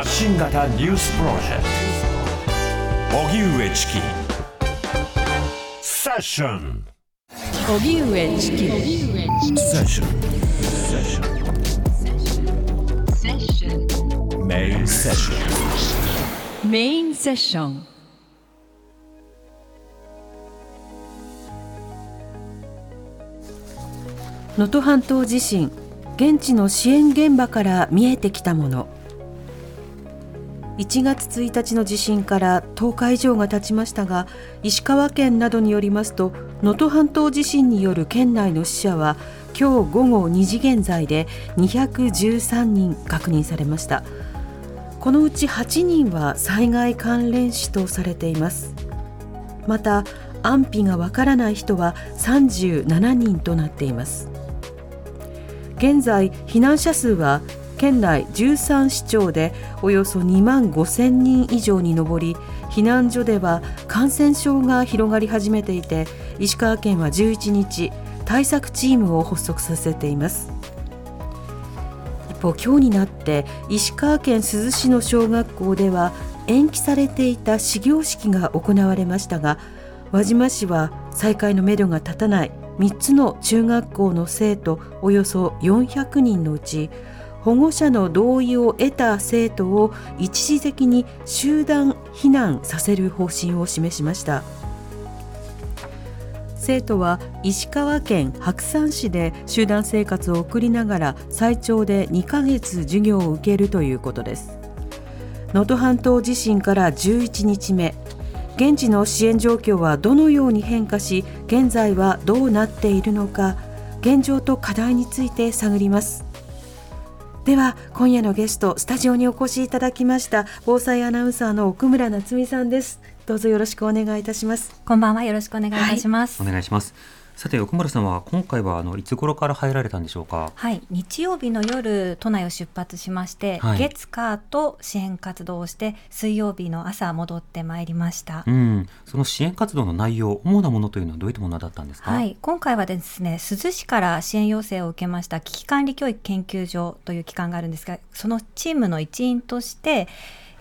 発信型ニュースプロジェクト。荻上チキセッション荻上チキセッションセッションメインセッションメインセッション。能登半島地震。現地の支援現場から見えてきたもの。1月1日の地震から10日以上が経ちましたが石川県などによりますと能登半島地震による県内の死者は今日午後2時現在で213人確認されました。このうち8人は災害関連死とされています。また安否がわからない人は37人となっています。現在避難者数は県内13市町でおよそ2万5千人以上に上り避難所では感染症が広がり始めていて石川県は11日対策チームを発足させています。一方今日になって石川県珠洲市の小学校では延期されていた始業式が行われましたが輪島市は再開のめどが立たない3つの中学校の生徒およそ400人のうち保護者の同意を得た生徒を一時的に集団避難させる方針を示しました。生徒は石川県白山市で集団生活を送りながら最長で2ヶ月授業を受けるということです。能登半島地震から11日目。現地の支援状況はどのように変化し現在はどうなっているのか現状と課題について探ります。では今夜のゲストスタジオにお越しいただきました防災アナウンサーの奥村夏美さんです。どうぞよろしくお願いいたします。こんばんはよろしくお願いいたします、お願いします。さて奥村さんは今回はあのいつ頃から入られたんでしょうか？はい、日曜日の夜都内を出発しまして、はい月火と支援活動をして水曜日の朝戻ってまいりました。うん、その支援活動の内容、主なものというのはどういったものだったんですか？は。い、今回はですね珠洲市から支援要請を受けました危機管理教育研究所という機関があるんですがそのチームの一員として、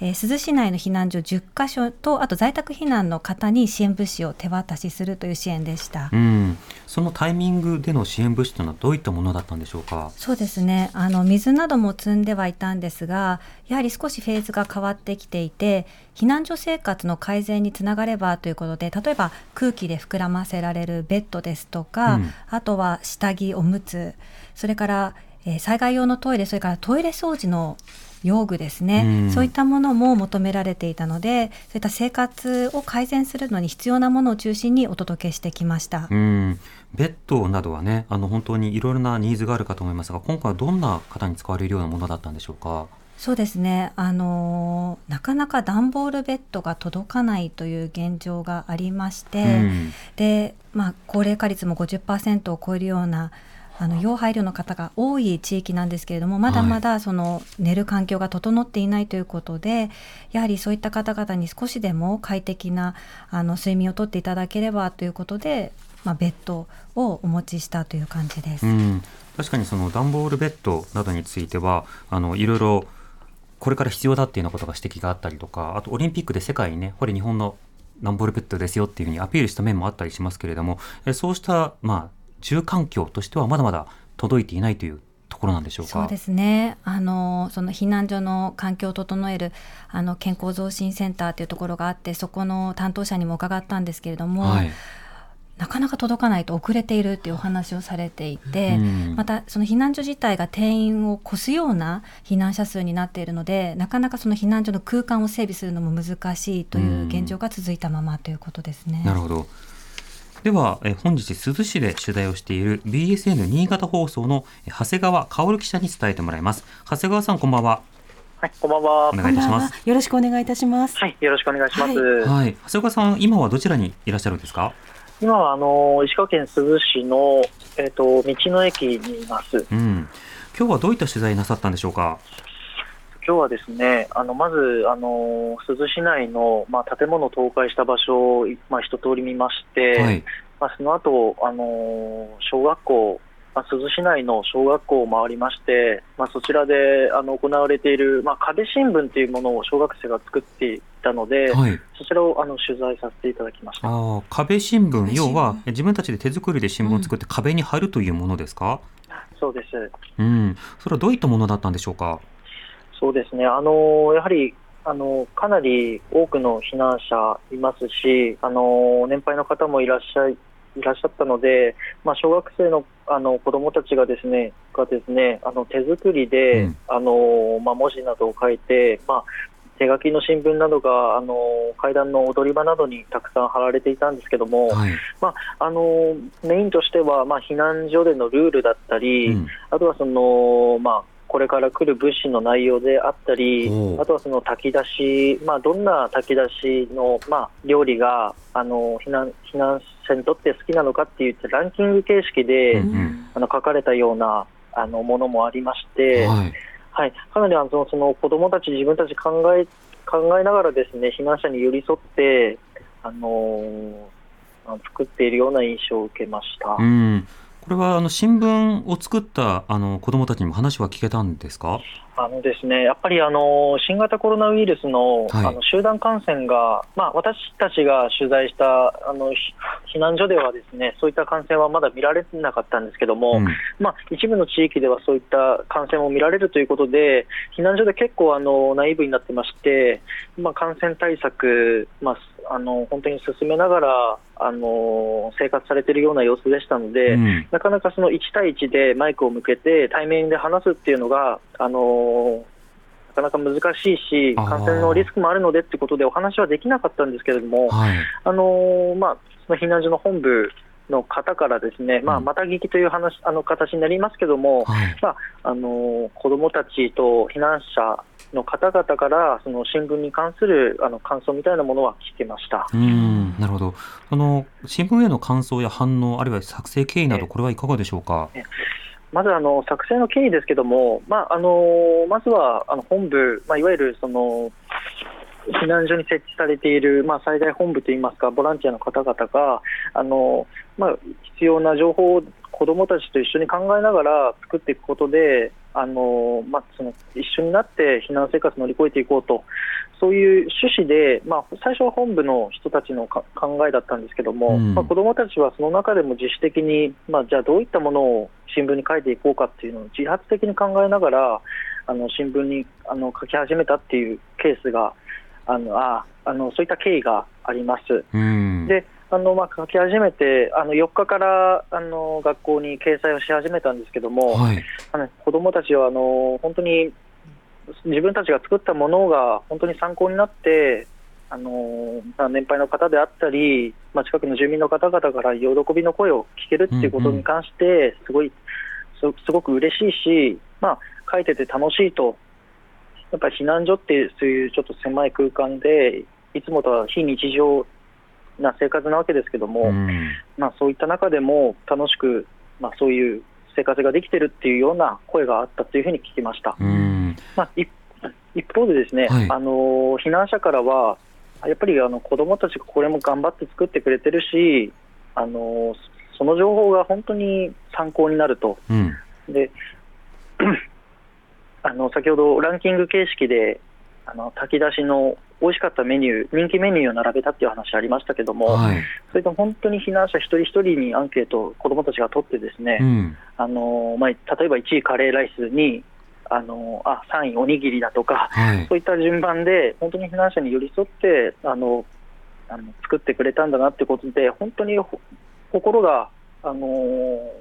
えー珠洲市内の避難所10カ所とあと在宅避難の方に支援物資を手渡しするという支援でした。うん、そのタイミングでの支援物資というのはどういったものだったんでしょうか？そうですねあの水なども積んではいたんですがやはり少しフェーズが変わってきていて避難所生活の改善につながればということで例えば空気で膨らませられるベッドですとか、うんあとは下着おむつそれから、えー災害用のトイレそれからトイレ掃除の用具ですね、うん。そういったものも求められていたのでそういった生活を改善するのに必要なものを中心にお届けしてきました。うん、ベッドなどはね、あの本当にいろいろなニーズがあるかと思いますが、今回はどんな方に使われるようなものだったんでしょうか？そうですね、あのーなかなか段ボールベッドが届かないという現状がありまして、うん。でまあ、高齢化率も50%を超えるようなあの要配慮の方が多い地域なんですけれどもまだまだその寝る環境が整っていないということで、やはりそういった方々に少しでも快適なあの睡眠をとっていただければということで、まあ、ベッドをお持ちしたという感じです。うん、確かにその段ボールベッドなどについては、あのいろいろこれから必要だっていうようなことが指摘があったりとか、あとオリンピックで世界にね、これ日本の段ボールベッドですよっていうふうにアピールした面もあったりしますけれども、えそうしたまあ住環境としてはまだまだ届いていないというところなんでしょうか？そうですねあのその避難所の環境を整えるあの健康増進センターというところがあってそこの担当者にも伺ったんですけれども、はい。なかなか届かないと遅れているっていうお話をされていて、うんまたその避難所自体が定員を超すような避難者数になっているのでなかなかその避難所の空間を整備するのも難しいという現状が続いたままということですね。なるほど。では、え本日珠洲市で取材をしている BSN 新潟放送のえ長谷川薫記者に伝えてもらいます。長谷川さんこんばんは。はい、こんばんは。お願いいたします。よろしくお願いいたします、はい、よろしくお願いします。はい。長谷川さん今はどちらにいらっしゃるんですか？今はあの石川県珠洲市のえっ、と道の駅にいます。うん。今日はどういった取材なさったんでしょうか？今日はですね、あのまずあの珠洲市内のまあ建物倒壊した場所をまあ一通り見まして、はい。まあその後あの小学校あまあ、珠洲市内の小学校を回りまして、まあ、そちらであの行われている、まあ、壁新聞というものを小学生が作っていたので、はい。そちらをあの取材させていただきました。ああ、壁新聞、要は自分たちで手作りで新聞を作って壁に貼るというものですか？そうですうん。それはどういったものだったんでしょうか？そうですね、あのやはりあのかなり多くの避難者いますし、あの年配の方もいらっしゃいいらっしゃったので、まあ、小学生のあの子どもたちがですねがですねあの手作りで、うんあのまあ、文字などを書いて、まあ、手書きの新聞などがあの階段の踊り場などにたくさん貼られていたんですけども、はい。あのメインとしては、まあ、避難所でのルールだったり、うん。あとはその、まあ、これから来る物資の内容であったりあとはその炊き出し、まあ、どんな炊き出しの、まあ、料理があの避難避難者にとって好きなのかっていうランキング形式で、うんうんあの書かれたようなあのものもありまして、はい。はい、かなりあのその子どもたち、自分たち考え考えながらですね避難者に寄り添って、あのー作っているような印象を受けました。うん。これはあの新聞を作ったあの子どもたちにも話は聞けたんですか？あのですね、やっぱりあの新型コロナウイルスの,、はいあの集団感染が、まあ、私たちが取材したあのひ避難所ではですねそういった感染はまだ見られなかったんですけども、うん。まあ、一部の地域ではそういった感染も見られるということで、避難所で結構あのナイーブになってまして、まあ、感染対策、まあ、あの本当に進めながらあの生活されているような様子でしたので。うんなかなかその1対1でマイクを向けて対面で話すっていうのが、あのーなかなか難しいし、感染のリスクもあるのでってことでお話はできなかったんですけれども、はい。あのーまあ、その避難所の本部の方からですね、まあ、うんまた聞きという話あの形になりますけども、はい。あのー子どもたちと避難者の方々からその新聞に関するあの感想みたいなものは聞けました。うん。なるほど。その新聞への感想や反応、あるいは作成経緯など、ええこれはいかがでしょうか？まずあの作成の経緯ですけども、まああのまずはあの本部、まあ、いわゆるその避難所に設置されている、まあ、災害本部といいますか、ボランティアの方々が、あのまあ、必要な情報を子どもたちと一緒に考えながら作っていくことで、あのまあ、その一緒になって避難生活を乗り越えていこうと、そういう趣旨で、まあ、最初は本部の人たちのか考えだったんですけども、うん。まあ、子どもたちはその中でも自主的に、まあ、じゃあどういったものを新聞に書いていこうかっていうのを自発的に考えながら、あの新聞にあの書き始めたっていうケースが、あのああのそういった経緯があります。うん。であのまあ、書き始めて、あの4日からあの学校に掲載をし始めたんですけども、はい。あの子どもたちはあの本当に自分たちが作ったものが本当に参考になって、あのまあ年配の方であったり、まあ、近くの住民の方々から喜びの声を聞けるっていうことに関して、すごいすすごく嬉しいし、まあ、書いてて楽しいと、やっぱり避難所っていう、そういうちょっと狭い空間で、いつもとは非日常な生活なわけですけども、うん。まあ、そういった中でも楽しく、まあ、そういう生活ができてるっていうような声があったというふうに聞きました。うん。まあ、一一方でですね、はいあの避難者からは、やっぱりあの子どもたちがこれも頑張って作ってくれてるし、あのその情報が本当に参考になると。うん。であの先ほどランキング形式であの炊き出しの美味しかったメニュー、人気メニューを並べたっていう話ありましたけども、はい。それと本当に避難者一人一人にアンケートを子どもたちが取ってですね、うん。あのまあ、例えば1位カレーライスにあのあ3位おにぎりだとか、はい。そういった順番で本当に避難者に寄り添ってあのあの作ってくれたんだなってことで本当にほ心があの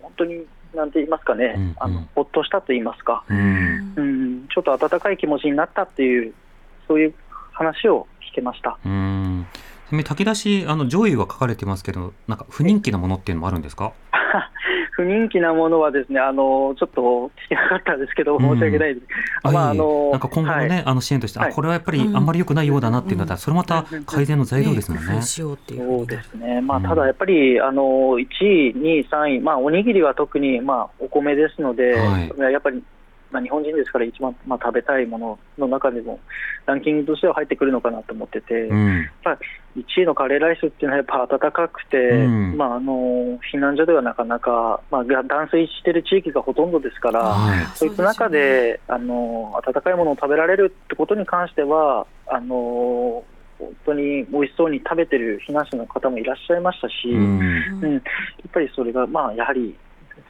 本当になんて言いますかね、うんうんあのほっとしたと言いますか、うん。うん、ちょっと温かい気持ちになったっていうそういう話を聞けました。うん。ちなみに炊き出し、あの上位は書かれてますけど、なんか不人気なものっていうのもあるんですか？不人気なものはですね、あのちょっと聞けなかったんですけど、うん。申し訳ないです。あまああのなんか今後のね、はい。あの支援として、はい。あこれはやっぱりあんまり良くないようだなっていうんだったら、それまた改善の材料ですもんね。そうですね、まあ、うんただやっぱり、あの1位、2位、3位、まあ、おにぎりは特に、まあ、お米ですので、はい。やっぱりまあ、日本人ですから一番、まあ、食べたいものの中でもランキングとしては入ってくるのかなと思ってて、うん。1位のカレーライスっていうのはやっぱ暖かくて、うん。まあ、あの避難所ではなかなか、まあ、断水している地域がほとんどですから、はい。そういった中で、あの温かいものを食べられるってことに関しては、あの本当に美味しそうに食べてる避難者の方もいらっしゃいましたし、ううんん。やっぱりそれが、まあ、やはり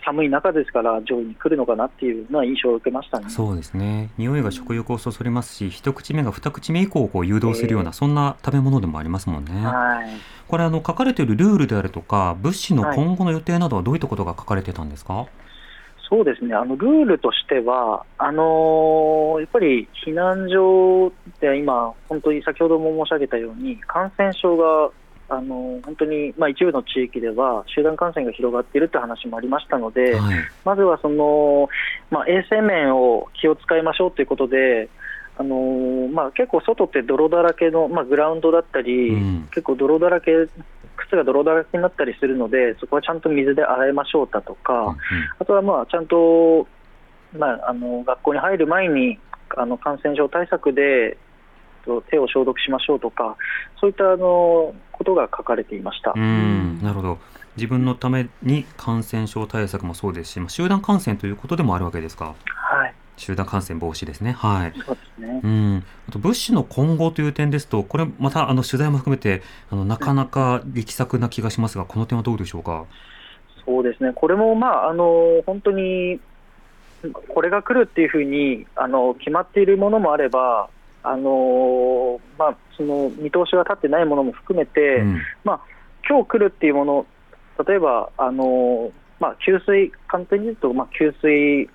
寒い中ですから、上位に来るのかなっていうのは印象を受けましたね。そうですね。匂いが食欲をそそりますし一口目が二口目以降をこう誘導するような、そんな食べ物でもありますもんね。はい。これあの書かれているルールであるとか物資の今後の予定などはどういったことが書かれてたんですか、そうですね、あのルールとしては、あのーやっぱり避難所で今、本当に先ほども申し上げたように、感染症が、あのー本当に、まあ、一部の地域では集団感染が広がっているって話もありましたので、はい。まずはその、まあ、衛生面を気を使いましょうということで、あのーまあ、結構外って泥だらけの、まあ、グラウンドだったり、うん。結構泥だらけ、靴が泥だらけになったりするので、そこはちゃんと水で洗いましょうだとか、あとはまあちゃんと、まあ、あの学校に入る前にあの感染症対策でと手を消毒しましょうとか、そういったあのことが書かれていました。うんうんなるほど自分のために感染症対策もそうですし、まあ、集団感染ということでもあるわけですかはい、集団感染防止ですねはいそうですね。うん、あと物資の今後という点ですと、これまたあの取材も含めてあのなかなか力作な気がしますが、この点はどうでしょうか？そうですね。これもまああの本当にこれが来るっていうふうにあの決まっているものもあれば、あのまあその見通しが立ってないものも含めて。うん。今日来るっていうもの、例えば、あのまあ、給水、簡単に言うと、まあ、給水、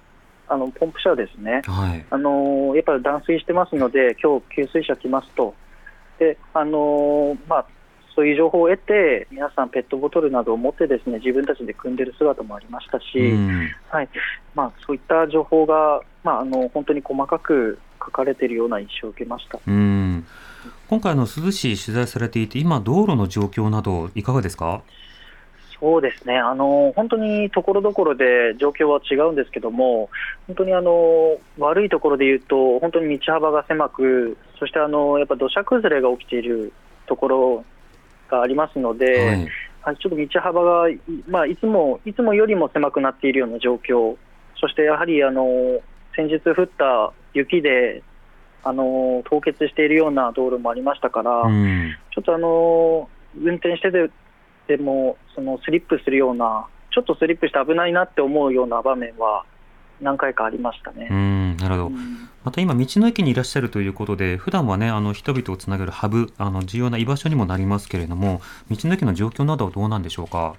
あのポンプ車ですね、はい、あのやっぱり断水してますので、今日給水車来ますと、であのまあ、そういう情報を得て、皆さん、ペットボトルなどを持ってですね自分たちで組んでる姿もありましたし、うん。はい。まあ、そういった情報が、まあ、あの本当に細かく書かれているような印象を受けました。うん今回あの珠洲市取材されていて、今道路の状況などいかがですか？そうですね、あの本当にところどころで状況は違うんですけども、本当にあの悪いところで言うと、本当に道幅が狭く、そしてあのやっぱ土砂崩れが起きているところがありますので、はい、はいちょっと道幅が、いまあ、いつもいつもよりも狭くなっているような状況、そしてやはりあの先日降った雪であの凍結しているような道路もありましたから。うんちょっとあの運転しててでもそのスリップするような、ちょっとスリップして危ないなって思うような場面は何回かありましたね。うんなるほど。うんまた今道の駅にいらっしゃるということで、普段はねあの人々をつなげるハブ、あの重要な居場所にもなりますけれども、道の駅の状況などはどうなんでしょうか？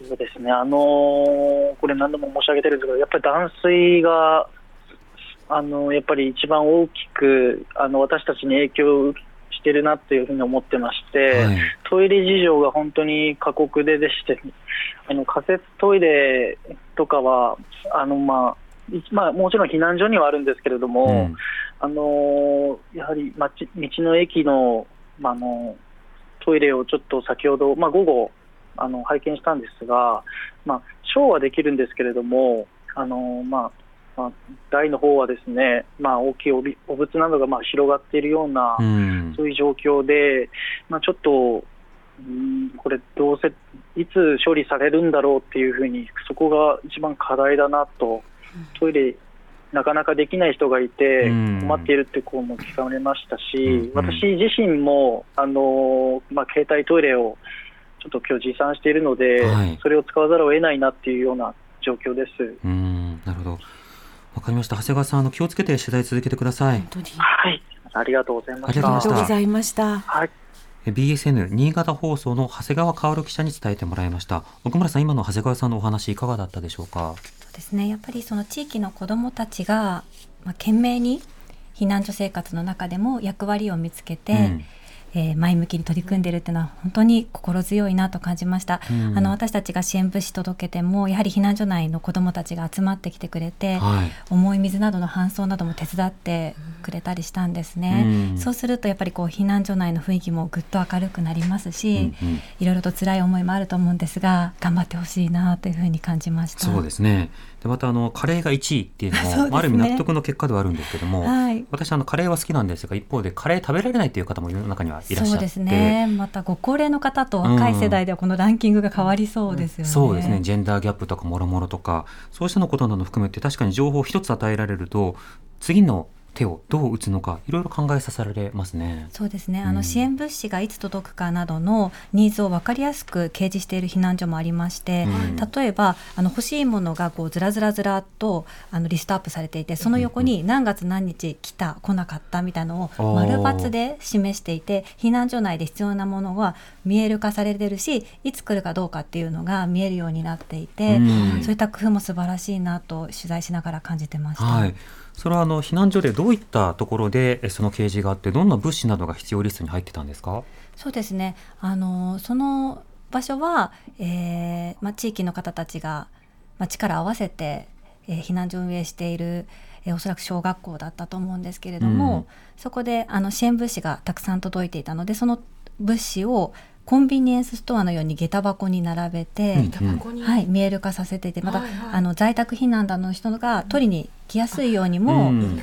そうですね、あのーこれ何度も申し上げてるんですけど、やっぱり断水が、あのやっぱり一番大きくあの私たちに影響をしてるなっていうふうに思ってまして、はい。トイレ事情が本当に過酷ででして、あの仮設トイレとかは、あのまあいまあ、もちろん避難所にはあるんですけれども、うん。あのーやはり街道の駅の,、まあ、あのトイレをちょっと先ほど、まあ、午後あの拝見したんですが、まあ、ショーはできるんですけれども、あのーまあまあ、台の方はですね、まあ、大きいおびお物などがまあ広がっているような、うん。そういう状況で、まあ、ちょっと、うんこれ、どうせいつ処理されるんだろうっていうふうに、そこが一番課題だなと、トイレ、なかなかできない人がいてうん、困っているって声も聞かれましたし、うん。私自身も、あのまあ、携帯トイレをちょっと今日持参しているので、はいそれを使わざるを得ないなっていうような状況です。うんなるほど。わかりました。長谷川さん、あの気をつけて取材続けてください本。当にはい、ありがとうございました。ありがとうございました。はいえ BSN 新潟放送の長谷川薫記者に伝えてもらいました。奥村さん、今の長谷川さんのお話いかがだったでしょうか？そうですねやっぱりその地域の子どもたちが、まあ、懸命に避難所生活の中でも役割を見つけて、うんえー、前向きに取り組んでいるっていうのは本当に心強いなと感じました、うん、あの私たちが支援物資届けてもやはり避難所内の子どもたちが集まってきてくれて、はい、重い水などの搬送なども手伝ってくれたりしたんですね、うん、そうするとやっぱりこう避難所内の雰囲気もぐっと明るくなりますし、うんうん、いろいろと辛い思いもあると思うんですが頑張ってほしいなというふうに感じました。そうですねでまたあのカレーが1位っていうのも、ね、ある意味納得の結果ではあるんですけども、はい、私あのカレーは好きなんですが一方でカレー食べられないという方も世の中にはいらっしゃって。そうですね。またご高齢の方と若い世代ではこのランキングが変わりそうですよね、うん、そうですね。ジェンダーギャップとかもろもろとかそうしたのことなど含めて確かに情報を一つ与えられると次の手をどう打つのかいろいろ考えさせられますね。そうですね。あの支援物資がいつ届くかなどのニーズを分かりやすく掲示している避難所もありまして、うん、例えばあの欲しいものがこうずらずらずらっとあのリストアップされていて、その横に何月何日来た来なかったみたいなのを丸抜で示していて、避難所内で必要なものは見える化されてるし、いつ来るかどうかっていうのが見えるようになっていて、うん、そういった工夫も素晴らしいなと取材しながら感じてました。はいそれはあの避難所でどういったところでその掲示があってどんな物資などが必要リストに入ってたんですか？そうですね。あのその場所は、えーまあ、地域の方たちが、まあ、力を合わせて、えー、避難所を運営しているえー、おそらく小学校だったと思うんですけれども、うん、そこであの支援物資がたくさん届いていたのでその物資をコンビニエンスストアのように下駄箱に並べて、うんはい、見える化させていてまた、はいはい、あの在宅避難団の人が取りに来やすいようにも、うん、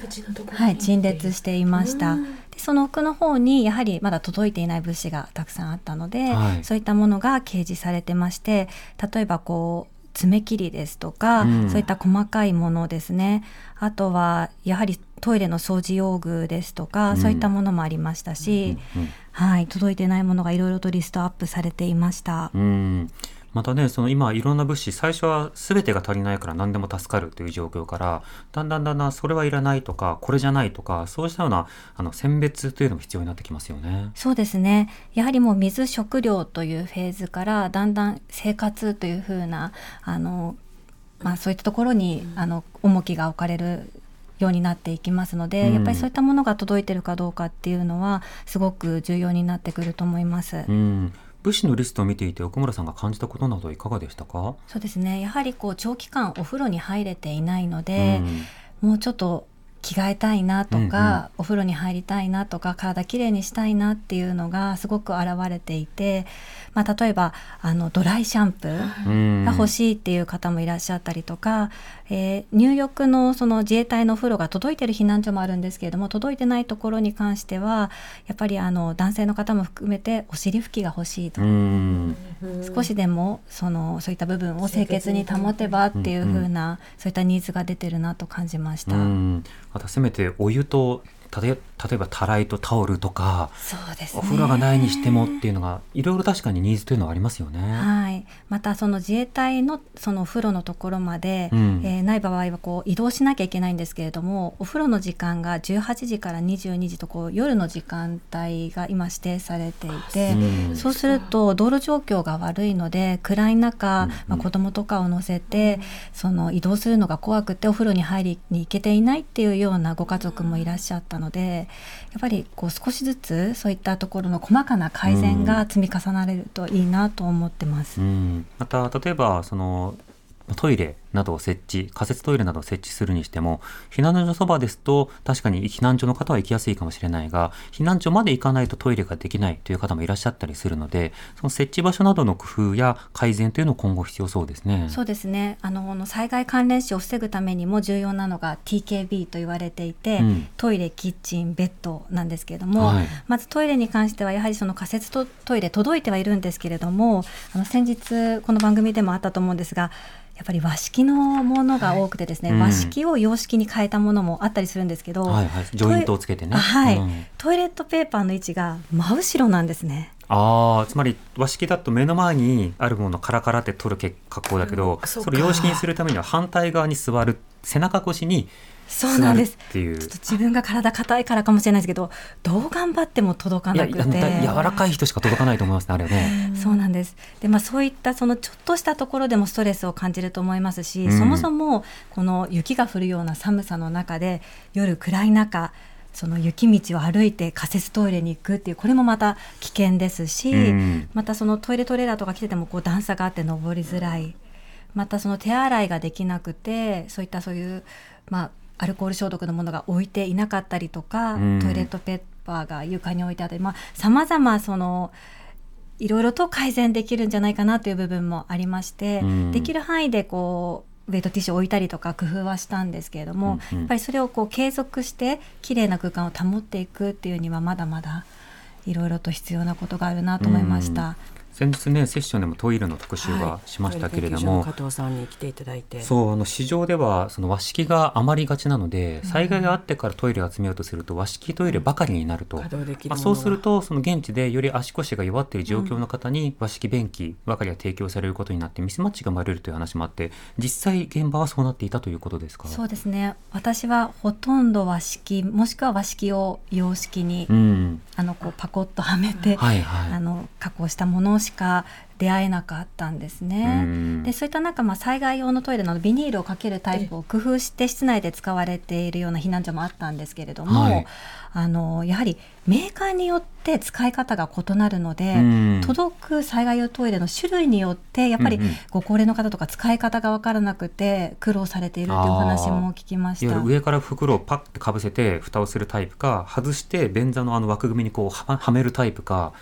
はい、陳列していました。でその奥の方にやはりまだ届いていない物資がたくさんあったので、はい、そういったものが掲示されてまして例えばこう爪切りですとか、うん、そういった細かいものですね。あとはやはりトイレの掃除用具ですとか、うん、そういったものもありましたし、うんうん、はい、届いてないものがいろいろとリストアップされていました。うんまたねその今いろんな物資最初は全てが足りないから何でも助かるという状況からだんだんだんだんそれはいらないとかこれじゃないとかそうしたようなあの選別というのも必要になってきますよね。そうですねやはりもう水食料というフェーズからだんだん生活というふうなあのまあ、そういったところにあの重きが置かれるようになっていきますので、うん、やっぱりそういったものが届いてるかどうかっていうのはすごく重要になってくると思います。うん。物資のリストを見ていて奥村さんが感じたことなどいかがでしたか？そうですね。やはりこう長期間お風呂に入れていないので、うん、もうちょっと着替えたいなとか、うんうん、お風呂に入りたいなとか体きれいにしたいなっていうのがすごく現れていて、まあ、例えばあのドライシャンプーが欲しいっていう方もいらっしゃったりとか、えー、入浴のその自衛隊のお風呂が届いてる避難所もあるんですけれども届いてないところに関してはやっぱりあの男性の方も含めてお尻拭きが欲しいと。少しでもそのそういった部分を清潔に保てばっていう風なそういったニーズが出てるなと感じました。またせめてお湯と例えばたらいとタオルとかそうです、ね、お風呂がないにしてもっていうのがいろいろ確かにニーズというのはありますよね。はい、またその自衛隊のそのお風呂のところまで、うん、えー、ない場合はこう移動しなきゃいけないんですけれどもお風呂の時間が18時から22時とこう夜の時間帯が今指定されていて、う。ん、そうすると道路状況が悪いので暗い中、うん。まあ、子供とかを乗せて、その移動するのが怖くてお風呂に入りに行けていないっていうようなご家族もいらっしゃったのでやっぱりこう少しずつそういったところの細かな改善が積み重なれるといいなと思ってます。うん、また例えばそのトイレなどを設置、仮設トイレなどを設置するにしても、避難所のそばですと、確かに避難所の方は行きやすいかもしれないが、避難所まで行かないとトイレができないという方もいらっしゃったりするので、その設置場所などの工夫や改善というのを今後必要そうですね。そうですね。あの、災害関連死を防ぐためにも重要なのが TKB と言われていて、うん、トイレ、キッチン、ベッドなんですけれども、はい、まずトイレに関してはやはりその仮設トイレ届いてはいるんですけれども、あの先日この番組でもあったと思うんですが、やっぱり和式のものが多くてですね、はい、和式を洋式に変えたものもあったりするんですけど、はいはい、ジョイントをつけてね、はい、うん、トイレットペーパーの位置が真後ろなんですね。あつまり和式だと目の前にあるものをカラカラって取る格好だけど、うん、それ洋式にするためには反対側に座る背中越しにそうなんです。ちょっと自分が体硬いからかもしれないですけどどう頑張っても届かなくて。柔らかい人しか届かないと思いますねあれね。そうなんです。でまあそういったそのちょっとしたところでもストレスを感じると思いますし、うん、そもそもこの雪が降るような寒さの中で夜暗い中その雪道を歩いて仮設トイレに行くっていうこれもまた危険ですし、うん。またそのトイレトレーラーとか来ててもこう段差があって登りづらい。またその手洗いができなくてそういったそういうまあアルコール消毒のものが置いていなかったりとか、うん。トイレットペーパーが床に置いてあってまあ様々そのいろいろと改善できるんじゃないかなという部分もありまして、うん。できる範囲でこうウェイトティッシュを置いたりとか工夫はしたんですけれども、うんうん。やっぱりそれをこう継続して綺麗な空間を保っていくっていうにはまだまだいろいろと必要なことがあるなと思いました。先日ねセッションでもトイレの特集はしましたけれども、はいトイレ研究所の加藤さんに来ていただいて。そうあの市場ではその和式が余りがちなので災害があってからトイレを集めようとすると和式トイレばかりになると、稼働できるまあ、そうするとその現地でより足腰が弱っている状況の方に和式便器ばかりが提供されることになってミスマッチが生まれるという話もあって実際現場はそうなっていたということですか？そうですね。私はほとんど和式もしくは和式を洋式に、うん。あのこうパコッとはめて、はいはい。あの加工したものしか出会えなかったんですうね。ん。でそういった中、まあ、災害用のトイレのビニールをかけるタイプを工夫して室内で使われているような避難所もあったんですけれども、はい。あのやはりメーカーによって使い方が異なるので、うん。届く災害用トイレの種類によってやっぱりご高齢の方とか使い方が分からなくて苦労されているというお話も聞きました。上から袋をパッてかぶせて蓋をするタイプか外して便座のあの枠組みにこうははめるタイプか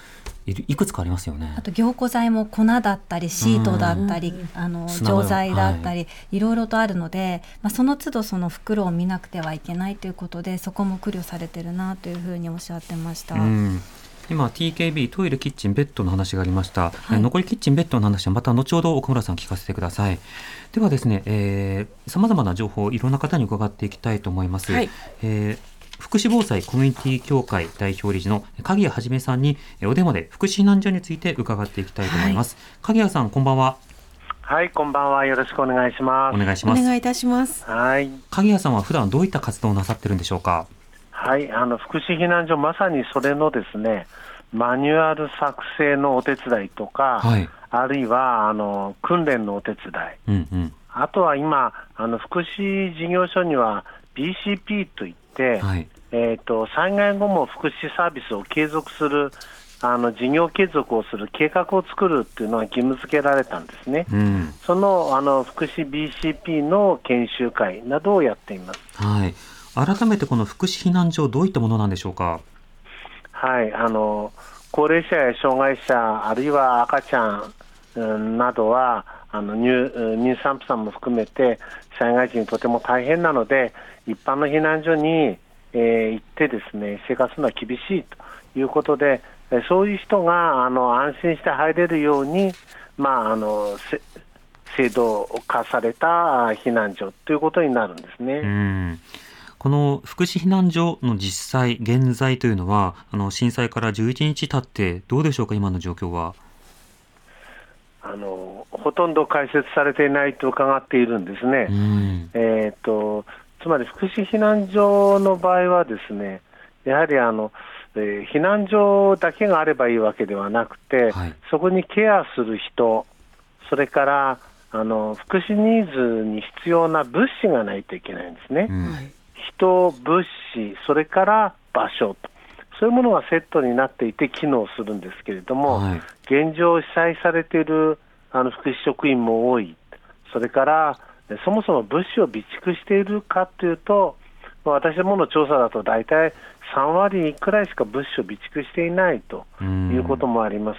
いくつかありますよね。あ。と凝固剤も粉だったりシートだったり、あの錠剤だったり、い、ろいろとあるので、まあ、その都度その袋を見なくてはいけないということでそこも苦慮されてるなというふうにおっしゃってました。うん。今 TKB トイレキッチンベッドの話がありました、はい。え残りキッチンベッドの話はまた後ほど岡村さん聞かせてください。ではですね、えさまざまな情報をいろんな方に伺っていきたいと思います、はい。えー福祉防災コミュニティ協会代表理事の鍵谷はじめさんにえお電話で福祉避難所について伺っていきたいと思います、鍵谷さんこんばんははい、こんばんは。よろしくお願いしまお願いしますお願いいたします。はい。鍵谷さんは普段どういった活動をなさってるんでしょうか？はい、あの、福祉避難所、まさにそれのですね、マニュアル作成のお手伝いとか、はいあるいは、あの、訓練のお手伝い。うんうんあとは今、あの、福祉事業所には BCP といって、はい。えっ、と、災害後も福祉サービスを継続する、あの、事業継続をする計画を作るっていうのが義務付けられたんですね。うん。その、あの、福祉 BCP の研修会などをやっています。はい。改めてこの福祉避難所どういったものなんでしょうか？はい、あの高齢者や障害者、あるいは赤ちゃんうんなどは、あの乳うん妊産婦さんも含めて、災害時にとても大変なので、一般の避難所に、えー行ってですね、生活するのは厳しいということで、そういう人があの安心して入れるように、まあ、あの制度化された避難所ということになるんですね。この福祉避難所の実際、現在というのは、あの震災から11日経って、どうでしょうか、今の状況は。あのほとんど開設されていないと伺っているんですね。うん。えー、とつまり福祉避難所の場合は、ですねやはりあの、えー避難所だけがあればいいわけではなくて、はい。そこにケアする人、それからあの福祉ニーズに必要な物資がないといけないんですね。うん。はい。人、物資、それから場所と、そういうものがセットになっていて機能するんですけれども、はい。現状、被災されているあの福祉職員も多い、それからえそもそも物資を備蓄しているかというと、まあ私どもの調査だと大体3割くらいしか物資を備蓄していないとうん。いうこともあります。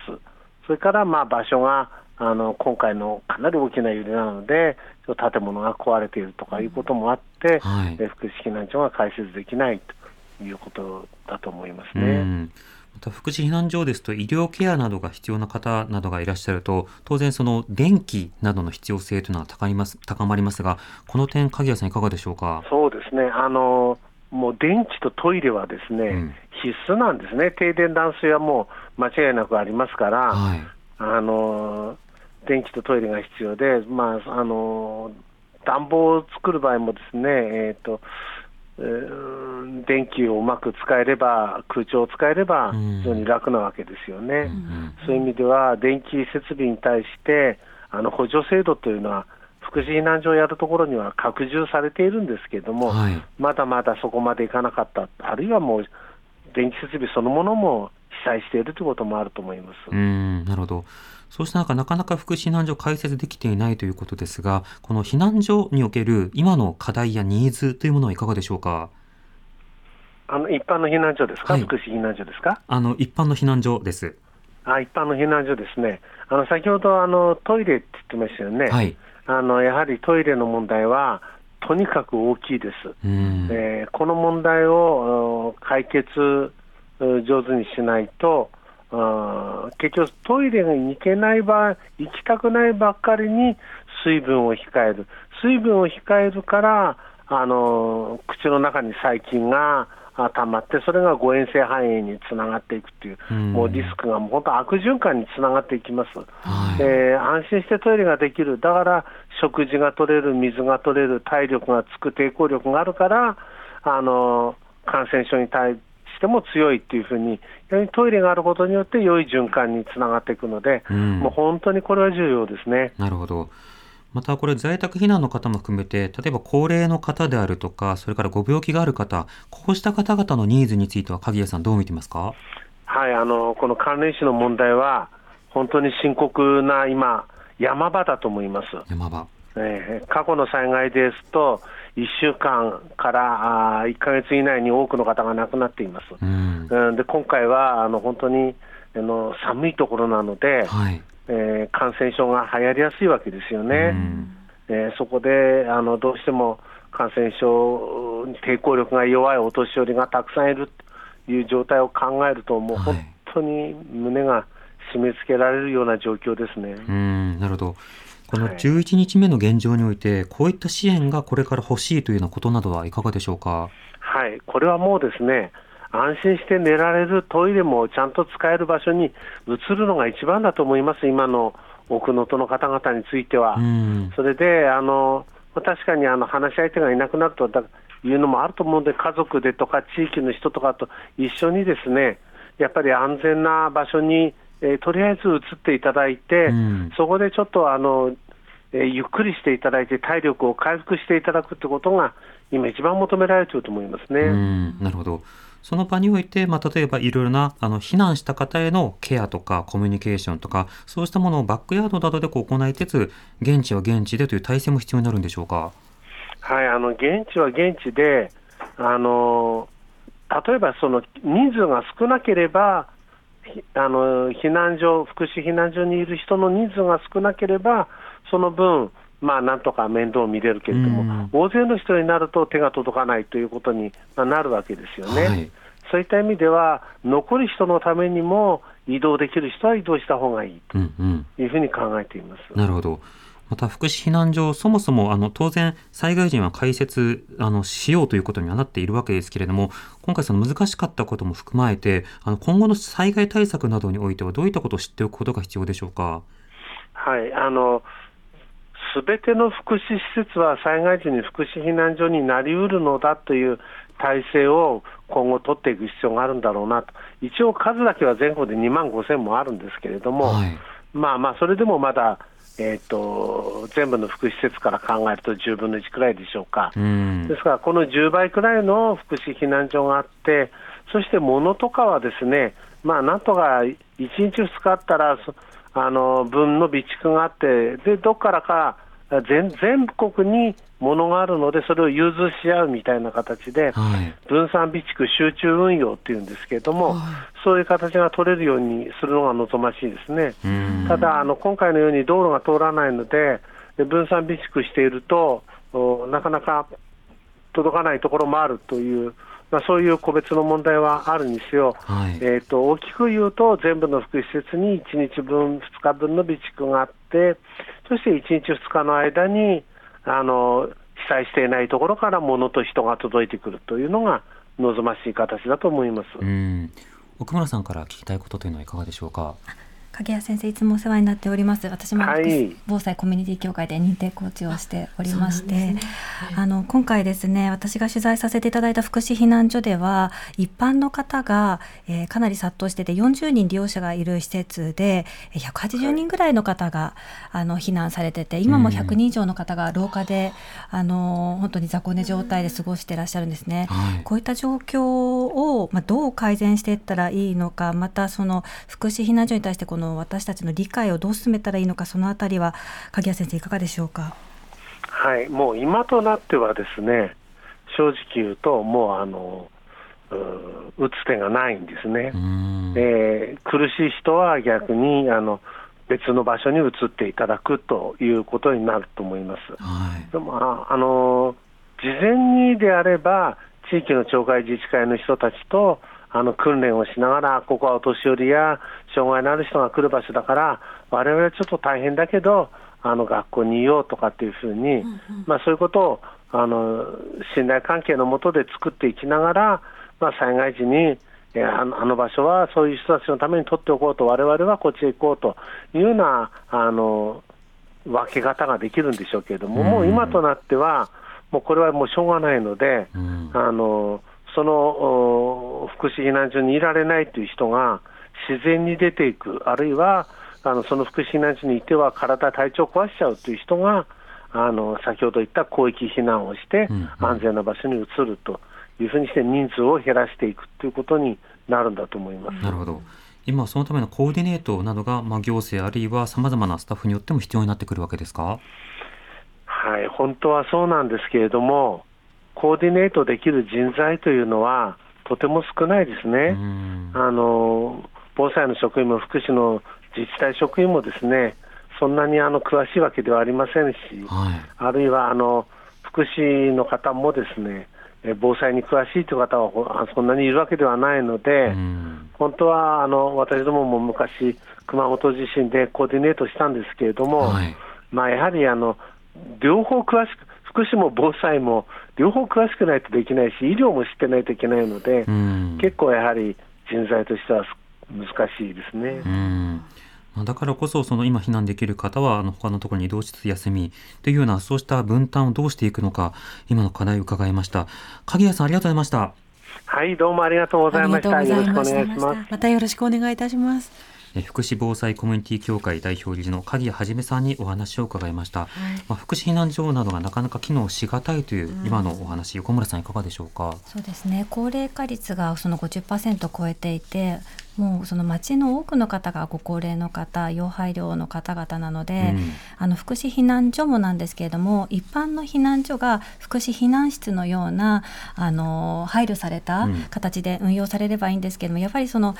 それからまあ場所があの今回のかなり大きな揺れなので、建物が壊れているとかいうこともあって、はい。え福祉避難所が開設できないということだと思いますうね。んまた福祉避難所ですと医療ケアなどが必要な方などがいらっしゃると当然その電気などの必要性というのは高まります高まりますがこの点鍵谷さんいかがでしょうか？そうですね、あのもう電気とトイレはですね、うん。必須なんですね、停電断水はもう間違いなくありますから、はい。あの電気とトイレが必要で、まあ、あの暖房を作る場合もですね、えーとえー電気をうまく使えれば、空調を使えればうん非常に楽なわけですよね。うんそういう意味では、電気設備に対して、あの補助制度というのは、福祉避難所をやるところには拡充されているんですけれども、はい。まだまだそこまでいかなかった、あるいはもう電気設備そのものも被災しているということもあると思います。うーん、なるほど。そうした中、なかなか福祉避難所開設できていないということですが、この避難所における今の課題やニーズというものはいかがでしょうか？あの一般の避難所ですか、はい福祉避難所ですか？あの、一般の避難所です。あ一般の避難所ですね、あの先ほどあのトイレって言ってましたよね、はい。あのやはりトイレの問題はとにかく大きいです。うーん。えーこの問題をうん解決うん上手にしないと、うん結局、トイレに行けない場合、行きたくないばっかりに水分を控える、水分を控えるから、あの口の中に細菌があ溜まって、それが誤嚥性肺炎につながっていくっていう、うんもうリスクがもう本当、悪循環につながっていきます。はい。えー安心してトイレができる、だから食事が取れる、水が取れる、体力がつく、抵抗力があるから、あの感染症に対しても強いっていうふうに、トイレがあることによって良い循環につながっていくので、うんもう本当にこれは重要ですね。なるほど。またこれ在宅避難の方も含めて、例えば高齢の方であるとか、それからご病気がある方、こうした方々のニーズについては鍵谷さんどう見てますか？はい、あのこの関連死の問題は、本当に深刻な今、山場だと思います。山場。えー過去の災害ですと、1週間からあ1か月以内に多くの方が亡くなっています。うん。うんで今回はあの本当にあの寒いところなので、はい。えー感染症が流行りやすいわけですようね。ん。えーそこであのどうしても感染症に抵抗力が弱いお年寄りがたくさんいるという状態を考えると、もうはい本当に胸が締め付けられるような状況ですね。うん、なるほど。このはい11日目の現状において、こういった支援がこれから欲しいというようなことなどはいかがでしょうか？はい、これはもうですね、安心して寝られるトイレもちゃんと使える場所に移るのが一番だと思います、今の奥能登の方々については。うん。それで、あの確かにあの話し相手がいなくなるとだいうのもあると思うので、家族でとか地域の人とかと一緒にですね、やっぱり安全な場所に、えーとりあえず移っていただいて、うんそこでちょっとあの、えーゆっくりしていただいて、体力を回復していただくってことが、今、一番求められていると思いますね。うん、なるほど。その場において、まあ、例えばいろいろなあの避難した方へのケアとかコミュニケーションとか、そうしたものをバックヤードなどでこう行いつつ、現地は現地でという体制も必要になるんでしょうか？はい、あの現地は現地で、あの例えばその人数が少なければ、ひあの避難所、福祉避難所にいる人の人数が少なければ、その分、まあ、なんとか面倒を見れるけれども、うん大勢の人になると手が届かないということにまあなるわけですよね。はい。そういった意味では、残る人のためにも移動できる人は移動した方がいいうんうん。というふうに考えています。なるほど。また福祉避難所、そもそもあの当然、災害時には開設あのしようということにはなっているわけですけれども、今回、その難しかったことも含まれて、あの今後の災害対策などにおいては、どういったことを知っておくことが必要でしょうか？はい、あのすべての福祉施設は災害時に福祉避難所になりうるのだという体制を今後取っていく必要があるんだろうなと、一応数だけは全国で2万5千もあるんですけれども、はい。まあまあ、それでもまだ、えー、と全部の福祉施設から考えると10分の1くらいでしょうか。うんで。すから、この10倍くらいの福祉避難所があって、そして物とかはですね、まあ、なんとか1日、2日あったら、そあの分の備蓄があって、でどっからか全全国に物があるので、それを融通し合うみたいな形で、はい。分散備蓄集中運用っていうんですけれども、そういう形が取れるようにするのが望ましいですね。うんただあの、今回のように道路が通らないので、で分散備蓄していると、おなかなか届かないところもあるという、まあ、そういう個別の問題はあるにせよ、はい。えー、と大きく言うと、全部の福祉施設に1日分、2日分の備蓄があって、そして1日、2日の間にあの被災していないところから物と人が届いてくるというのが望ましい形だと思います。うん。奥村さんから聞きたいことというのはいかがでしょうか？影谷先生いつもお世話になっております。私もはい。防災コミュニティ協会で認定コーチをしておりまして、そうなんですね。あの今回ですね私が取材させていただいた福祉避難所では一般の方が、えーかなり殺到してて40人利用者がいる施設でえー180人ぐらいの方があの避難されてて今も100人以上の方が廊下で、あの本当に雑魚寝状態で過ごしていらっしゃるんですね。はい。こういった状況を、まあ、どう改善していったらいいのかまたその福祉避難所に対してこの私たちの理解をどう進めたらいいのかそのあたりは鍵谷先生いかがでしょうか？はい、もう今となってはですね、正直言うと、もうあの、う打つ手がないんですね。うんえー苦しい人は逆にあの別の場所に移っていただくということになると思います。はいでもああの事前にであれば、地域の町会自治会の人たちとあの訓練をしながら、ここはお年寄りや障害のある人が来る場所だから、我々はちょっと大変だけど、あの学校にいようとかっていうふうに、まあ、そういうことをあの信頼関係のもとで作っていきながら、まあ、災害時に、えーあのあの場所はそういう人たちのために取っておこうと、我々はこっちへ行こうというようなあの分け方ができるんでしょうけれども、うん。もう今となっては、もうこれはもうしょうがないので、うん。あのそのお福祉避難所にいられないという人が自然に出ていく、あるいはあのその福祉避難所にいては体、体調を壊しちゃうという人が、あの先ほど言った広域避難をしてうん、安全な場所に移るというふうにして、人数を減らしていくということになるんだと思います。なるほど。今そのためのコーディネートなどが、まあ、行政あるいはさまざまなスタッフによっても必要になってくるわけですか？はい、本当はそうなんですけれども、コーディネートできる人材というのは、とても少ないですね。うん。あの防災の職員も福祉の自治体職員もですね、そんなにあの詳しいわけではありませんし、はい。あるいはあの福祉の方もですね、え防災に詳しいという方はそんなにいるわけではないので、うん。本当はあの私どもも昔、熊本地震でコーディネートしたんですけれども、はい。まあ、やはりあの両方詳しく、福祉も防災も両方詳しくないとできないし、医療も知ってないといけないので、うん結構やはり人材としては難しいですね。うんまあだからこそその今避難できる方はあの他のところに移動しつつ休みというようなそうした分担をどうしていくのか今の課題を伺いました鍵谷さんありがとうございましたはい、どうもありがとうございました。よろしくお願いします。またよろしくお願いいたします。え福祉防災コミュニティ協会代表理事の鍵谷はじめさんにお話を伺いました、まあ、福祉避難所などがなかなか機能しがたいという今のお話、横村さんいかがでしょうか？そうですね。高齢化率がその50%を超えていてもうその町の多くの方がご高齢の方要配慮の方々なので、うん。あの福祉避難所もなんですけれども一般の避難所が福祉避難室のようなあの配慮されたうん。形で運用されればいいんですけれども、やっぱりその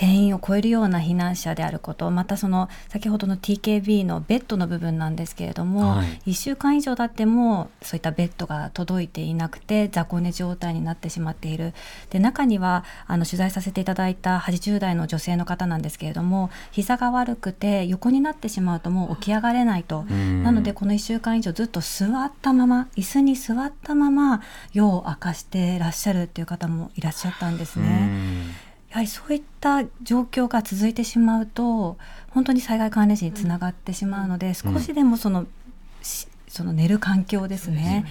定員を超えるような避難者であることまたその先ほどの TKB のベッドの部分なんですけれども、はい1週間以上経ってもそういったベッドが届いていなくて雑魚寝状態になってしまっているで中にはあの取材させていただいた80代の女性の方なんですけれども膝が悪くて横になってしまうともう起き上がれないと。うんなのでこの1週間以上ずっと座ったまま椅子に座ったまま夜を明かしてらっしゃるっていう方もいらっしゃったんですね。うんやはりそういった状況が続いてしまうと本当に災害関連死につながってしまうので、少しでもそのしその寝る環境ですね。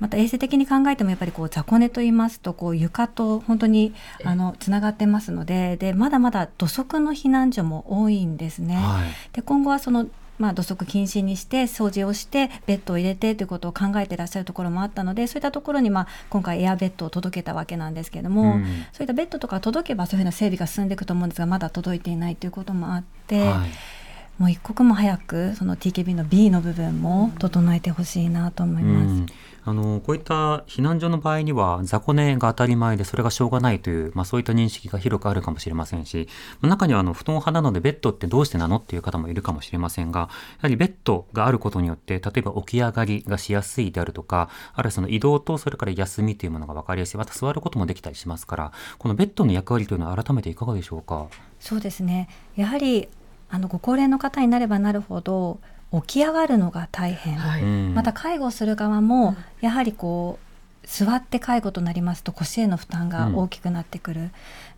また衛生的に考えてもやっぱりこう雑魚寝と言いますとこう床と本当にあのつながってますのででまだまだ土足の避難所も多いんですね。はい。で今後はそのまあ、土足禁止にして掃除をしてベッドを入れてということを考えていらっしゃるところもあったのでそういったところに、まあ、今回エアベッドを届けたわけなんですけれども、うん。そういったベッドとか届けばそういうふうな整備が進んでいくと思うんですがまだ届いていないということもあって、はいもう一刻も早くその TKB の B の部分も整えてほしいなと思います。うんあのこういった避難所の場合には雑魚寝が当たり前でそれがしょうがないという、まあ、そういった認識が広くあるかもしれませんし中にはあの布団派なのでベッドってどうしてなのっていう方もいるかもしれませんがやはりベッドがあることによって例えば起き上がりがしやすいであるとかあるいはその移動とそれから休みというものが分かりやすいまた座ることもできたりしますからこのベッドの役割というのは改めていかがでしょうか？そうですねやはりあのご高齢の方になればなるほど起き上がるのが大変、はい。うん。また介護する側もやはりこう座って介護となりますと腰への負担が大きくなってくる、うん、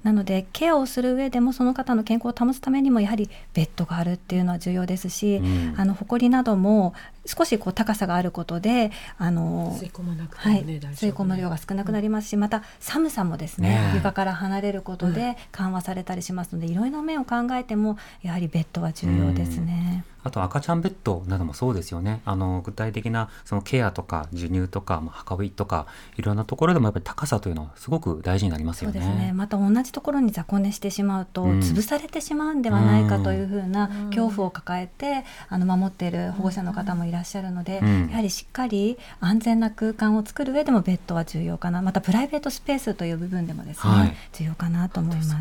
なのでケアをする上でもその方の健康を保つためにもやはりベッドがあるっていうのは重要ですし、うん、あの埃なども少しこう高さがあることであの吸い込まなくても、ね、はい、吸い込む量が少なくなりますし、うん、また寒さもですね、ね、床から離れることで緩和されたりしますので、いろいろな面を考えてもやはりベッドは重要ですね。あと赤ちゃんベッドなどもそうですよね。あの具体的なそのケアとか授乳とか、まあ、運びとかいろんなところでもやっぱり高さというのはすごく大事になりますよね。そうですね。また同じところに雑魚寝してしまうと、潰されてしまうんではないかというふうな恐怖を抱えて、あの守っている保護者の方もいらっしゃるので、やはりしっかり安全な空間を作る上でもベッドは重要かな。またプライベートスペースという部分でもですね、はい、重要かなと思います。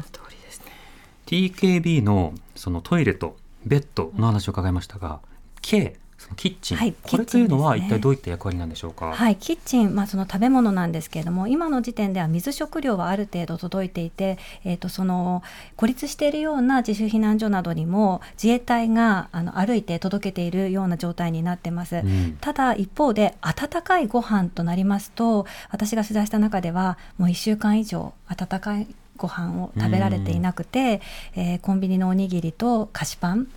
TKB のそのトイレとベッドの話を伺いましたが、K キッチン、はい、これというのは一体どういった役割なんでしょうか？はい、キッチン、まあその食べ物なんですけれども、今の時点では水食料はある程度届いていて、えっ、ー、とその孤立しているような自主避難所などにも自衛隊があの歩いて届けているような状態になってます。うん、ただ一方で温かいご飯となりますと、私が取材した中ではもう1週間以上温かいご飯を食べられていなくて、えー、コンビニのおにぎりと菓子パン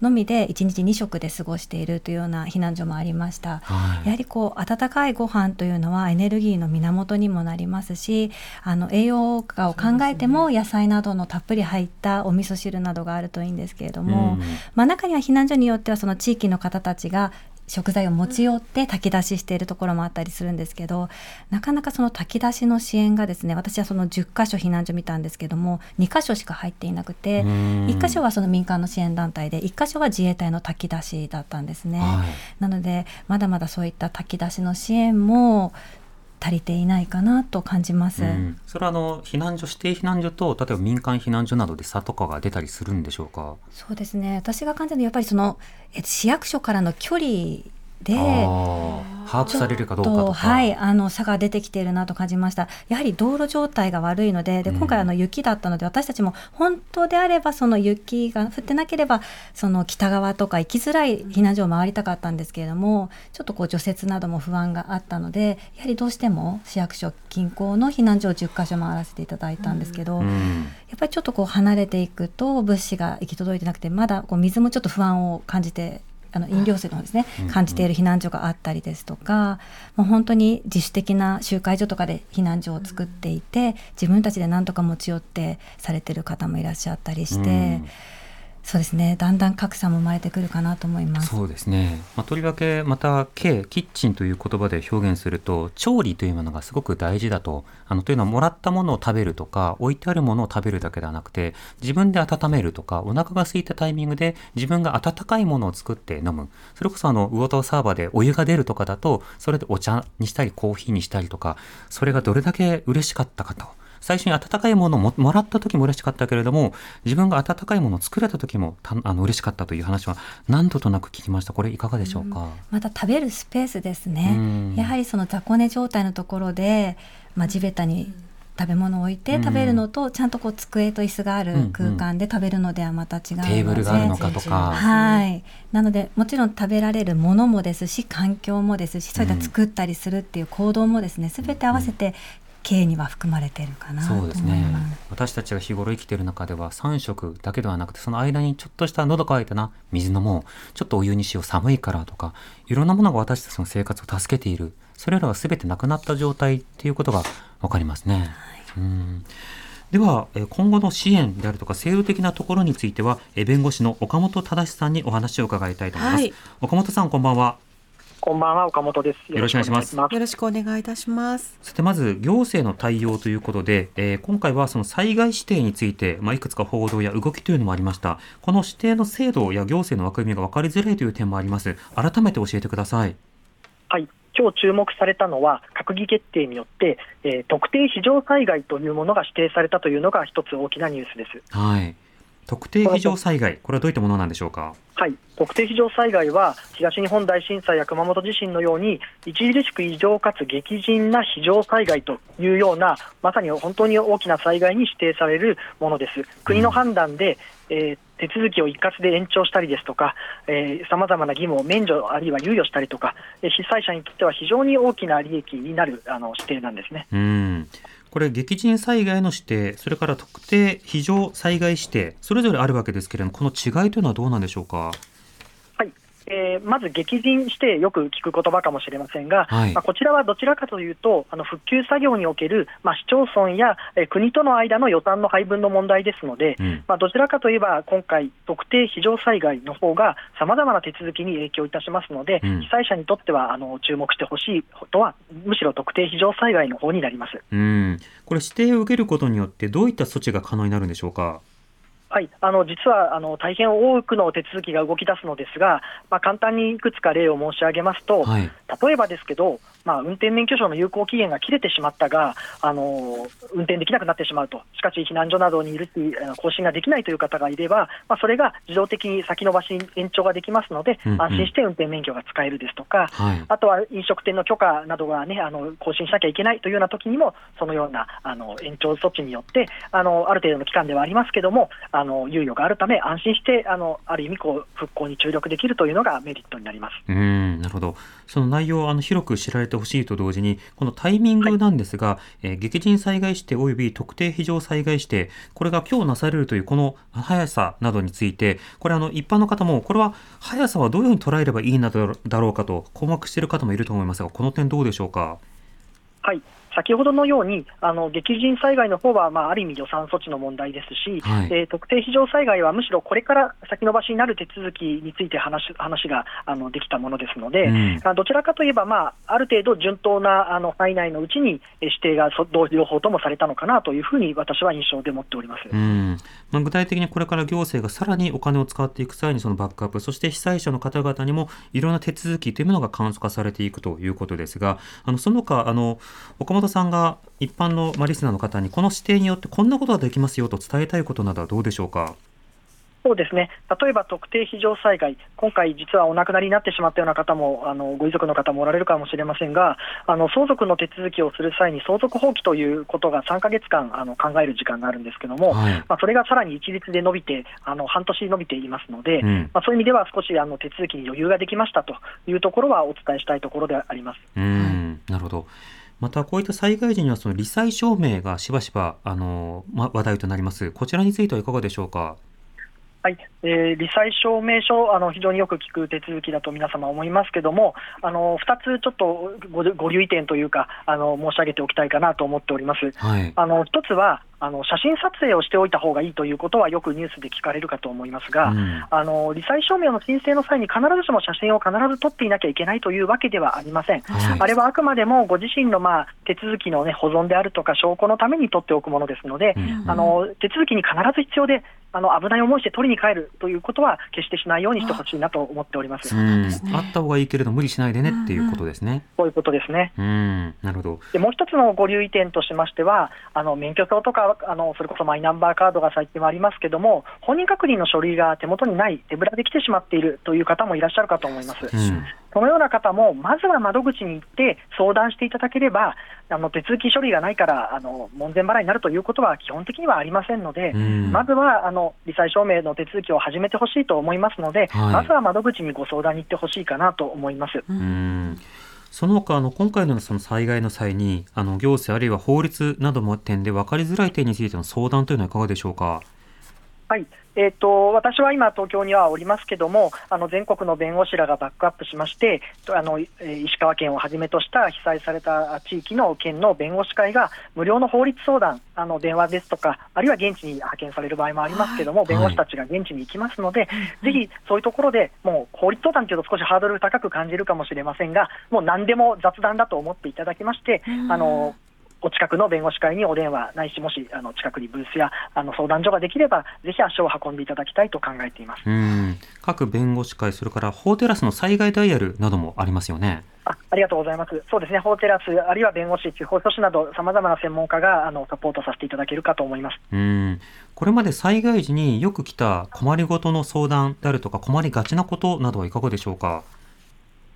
のみで1日2食で過ごしているというような避難所もありました、はい、やはりこう温かいご飯というのはエネルギーの源にもなりますしあの栄養価を考えても野菜などのたっぷり入ったお味噌汁などがあるといいんですけれども、うん、まあ、中には避難所によってはその地域の方たちが食材を持ち寄って炊き出ししているところもあったりするんですけどなかなかその炊き出しの支援がですね私はその10箇所避難所見たんですけども2箇所しか入っていなくて1箇所はその民間の支援団体で1箇所は自衛隊の炊き出しだったんですね。はい、なのでまだまだそういった炊き出しの支援も足りていないかなと感じます、うん、それはあの避難所指定避難所と例えば民間避難所などで差とかが出たりするんでしょうか？そうですね。私が感じるのはやっぱりそのえ市役所からの距離で把握されるかどうかとはいあの差が出てきているなと感じました。やはり道路状態が悪いのでで今回あの雪だったので、私たちも本当であればその雪が降ってなければその北側とか行きづらい避難所を回りたかったんですけれどもちょっとこう除雪なども不安があったのでやはりどうしても市役所近郊の避難所を10か所回らせていただいたんですけど、うん、やっぱりちょっとこう離れていくと物資が行き届いてなくてまだこう水もちょっと不安を感じてあの飲料水のですね感じている避難所があったりですとか、もう本当に自主的な集会所とかで避難所を作っていて自分たちで何とか持ち寄ってされてる方もいらっしゃったりして。そうですね。だんだん格差も生まれてくるかなと思います。そうですね、まあ、とりわけまた K キッチンという言葉で表現すると調理というものがすごく大事だと。あのというのはもらったものを食べるとか置いてあるものを食べるだけではなくて自分で温めるとかお腹が空いたタイミングで自分が温かいものを作って飲む。それこそあの魚田サーバーでお湯が出るとかだとそれでお茶にしたりコーヒーにしたりとかそれがどれだけ嬉しかったかと。最初に温かいものをもらった時も嬉しかったけれども自分が温かいものを作れた時もあの嬉しかったという話は何度となく聞きました。これいかがでしょうか、うん、また食べるスペースですね、やはりその雑魚寝状態のところで、まあ、地べたに食べ物を置いて食べるのと、ちゃんとこう机と椅子がある空間で食べるのではまた違うので、テーブルがあるのかとか。はい。なのでもちろん食べられるものもですし環境もですしそういった作ったりするっていう行動もですね全て合わせて経には含まれているかなそうですね。私たちが日頃生きている中では3食だけではなくてその間にちょっとした喉乾いたな水飲もう。ちょっとお湯にしよう寒いからとかいろんなものが私たちの生活を助けている。それらは全てなくなった状態っていうことが分かりますね。はい、うん。では今後の支援であるとか制度的なところについては弁護士の岡本忠さんにお話を伺いたいと思います、はい、岡本さんこんばんはこんばんは、岡本です。よろしくお願いします。よろしくお願いいたします。さて、まず行政の対応ということで、えー、今回はその災害指定について、まあ、いくつか報道や動きというのもありました。この指定の制度や行政の枠組みが分かりづらいという点もあります。改めて教えてください。はい。今日注目されたのは、閣議決定によって、えー、特定非常災害というものが指定されたというのが一つ大きなニュースです。はい。特定非常災害、これはどういったものなんでしょうか？はい、特定非常災害は東日本大震災や熊本地震のように著しく異常かつ激甚な非常災害というようなまさに本当に大きな災害に指定されるものです。国の判断でえー手続きを一括で延長したりですとか、さまざまな義務を免除、あるいは猶予したりとか、被災者にとっては非常に大きな利益になるあの指定なんですね。うんこれ、激甚災害の指定、それから特定非常災害指定、それぞれあるわけですけれども、この違いというのはどうなんでしょうか？えー、まず激甚してよく聞く言葉かもしれませんが、はい、まあ、こちらはどちらかというと、あの復旧作業における、まあ、市町村や、えー、国との間の予算の配分の問題ですので、うん、まあ、どちらかといえば、今回、特定非常災害の方がさまざまな手続きに影響いたしますので、うん、被災者にとってはあの注目してほしいことは、むしろ特定非常災害の方になります。うん。これ、指定を受けることによって、どういった措置が可能になるんでしょうか？はい、あの実はあの大変多くの手続きが動き出すのですが、まあ、簡単にいくつか例を申し上げますと、はい、例えばですけど、まあ、運転免許証の有効期限が切れてしまったが、あの運転できなくなってしまうと、しかし避難所などにいるし、更新ができないという方がいれば、まあ、それが自動的に先延ばし延長ができますので、うんうん、安心して運転免許が使えるですとか、はい、あとは飲食店の許可などが、ね、あの更新しなきゃいけないというような時にも、そのようなあの延長措置によってあの、ある程度の期間ではありますけれども、あの猶予があるため、安心してあのある意味こう、復興に注力できるというのがメリットになります。うんなるほど、その内容あの広く知られてほしいと同時に、このタイミングなんですが、はい、えー、激甚災害指定及び特定非常災害指定、これが今日なされるというこの速さなどについて、これあの一般の方も、これは速さはどういうふうに捉えればいいなだろうかと困惑している方もいると思いますが、この点どうでしょうか？はい先ほどのように、あの激甚災害の方はまは、あ、ある意味予算措置の問題ですし、はい、えー、特定非常災害はむしろこれから先延ばしになる手続きについて話話があのできたものですので、うん、どちらかといえば、まあ、ある程度順当なあの範囲内のうちに指定が両方ともされたのかなというふうに私は印象で持っております、うん。まあ、具体的にこれから行政がさらにお金を使っていく際にそのバックアップ、そして被災者の方々にもいろんな手続きというものが簡素化されていくということですが、あのその他あの岡本さんが一般の、まあ、リスナーの方にこの指定によってこんなことができますよと伝えたいことなどはどうでしょうか？そうですね。例えば特定非常災害、今回、実はお亡くなりになってしまったような方も、あのご遺族の方もおられるかもしれませんが、あの相続の手続きをする際に相続放棄ということが3か月間あの考える時間があるんですけども、はい、まあ、それがさらに一律で伸びて、あの半年伸びていますので、うん、まあ、そういう意味では少しあの手続きに余裕ができましたというところはお伝えしたいところであります。うん。なるほどまたこういった災害時にはその罹災証明がしばしばあの、ま、話題となります。こちらについてはいかがでしょうか？はい。えー、罹災証明書あの、非常によく聞く手続きだと皆様思いますけれども、あの2つちょっとごご留意点というかあの、申し上げておきたいかなと思っております。はい、あの1つはあの写真撮影をしておいた方がいいということはよくニュースで聞かれるかと思いますが、うん、あの罹災証明の申請の際に必ずしも写真を必ず撮っていなきゃいけないというわけではありません、はい、あれはあくまでもご自身の、まあ、手続きの、ね、保存であるとか証拠のために取っておくものですので、うん、あの手続きに必ず必要であの危ない思いして取りに帰るということは決してしないようにしてほしいなと思っております。あった方がいいけれど無理しないでねっていうことですね。そういうことですね。うんなるほど。でもう一つのご留意点としましては、あの免許証とかあのそれこそマイナンバーカードが最近はありますけども、本人確認の書類が手元にない、手ぶらで来てしまっているという方もいらっしゃるかと思います。うんそのような方も、まずは窓口に行って相談していただければ、あの手続き処理がないからあの門前払いになるということは基本的にはありませんので、まずはあの罹災証明の手続きを始めてほしいと思いますので、はい、まずは窓口にご相談に行ってほしいかなと思います。その他あの今回のその災害の際にあの行政あるいは法律なども点で分かりづらい点についての相談というのはいかがでしょうか？はいえーと、私は今、東京にはおりますけども、あの全国の弁護士らがバックアップしまして、あの石川県をはじめとした被災された地域の県の弁護士会が、無料の法律相談、あの電話ですとか、あるいは現地に派遣される場合もありますけども、はい、弁護士たちが現地に行きますので、はい、ぜひそういうところでもう法律相談というと少しハードル高く感じるかもしれませんが、もう何でも雑談だと思っていただきまして、あのお近くの弁護士会にお電話ないし、もしあの近くにブースやあの相談所ができれば、ぜひ足を運んでいただきたいと考えています各弁護士会、それから法テラスの災害ダイヤルなどもありますよね。あありがとうございます。そうですね、法テラス、あるいは弁護士、地方書士など、さまざまな専門家があのサポートさせていただけるかと思いますうんこれまで災害時によく来た困りごとの相談であるとか、困りがちなことなどはいかがでしょうか？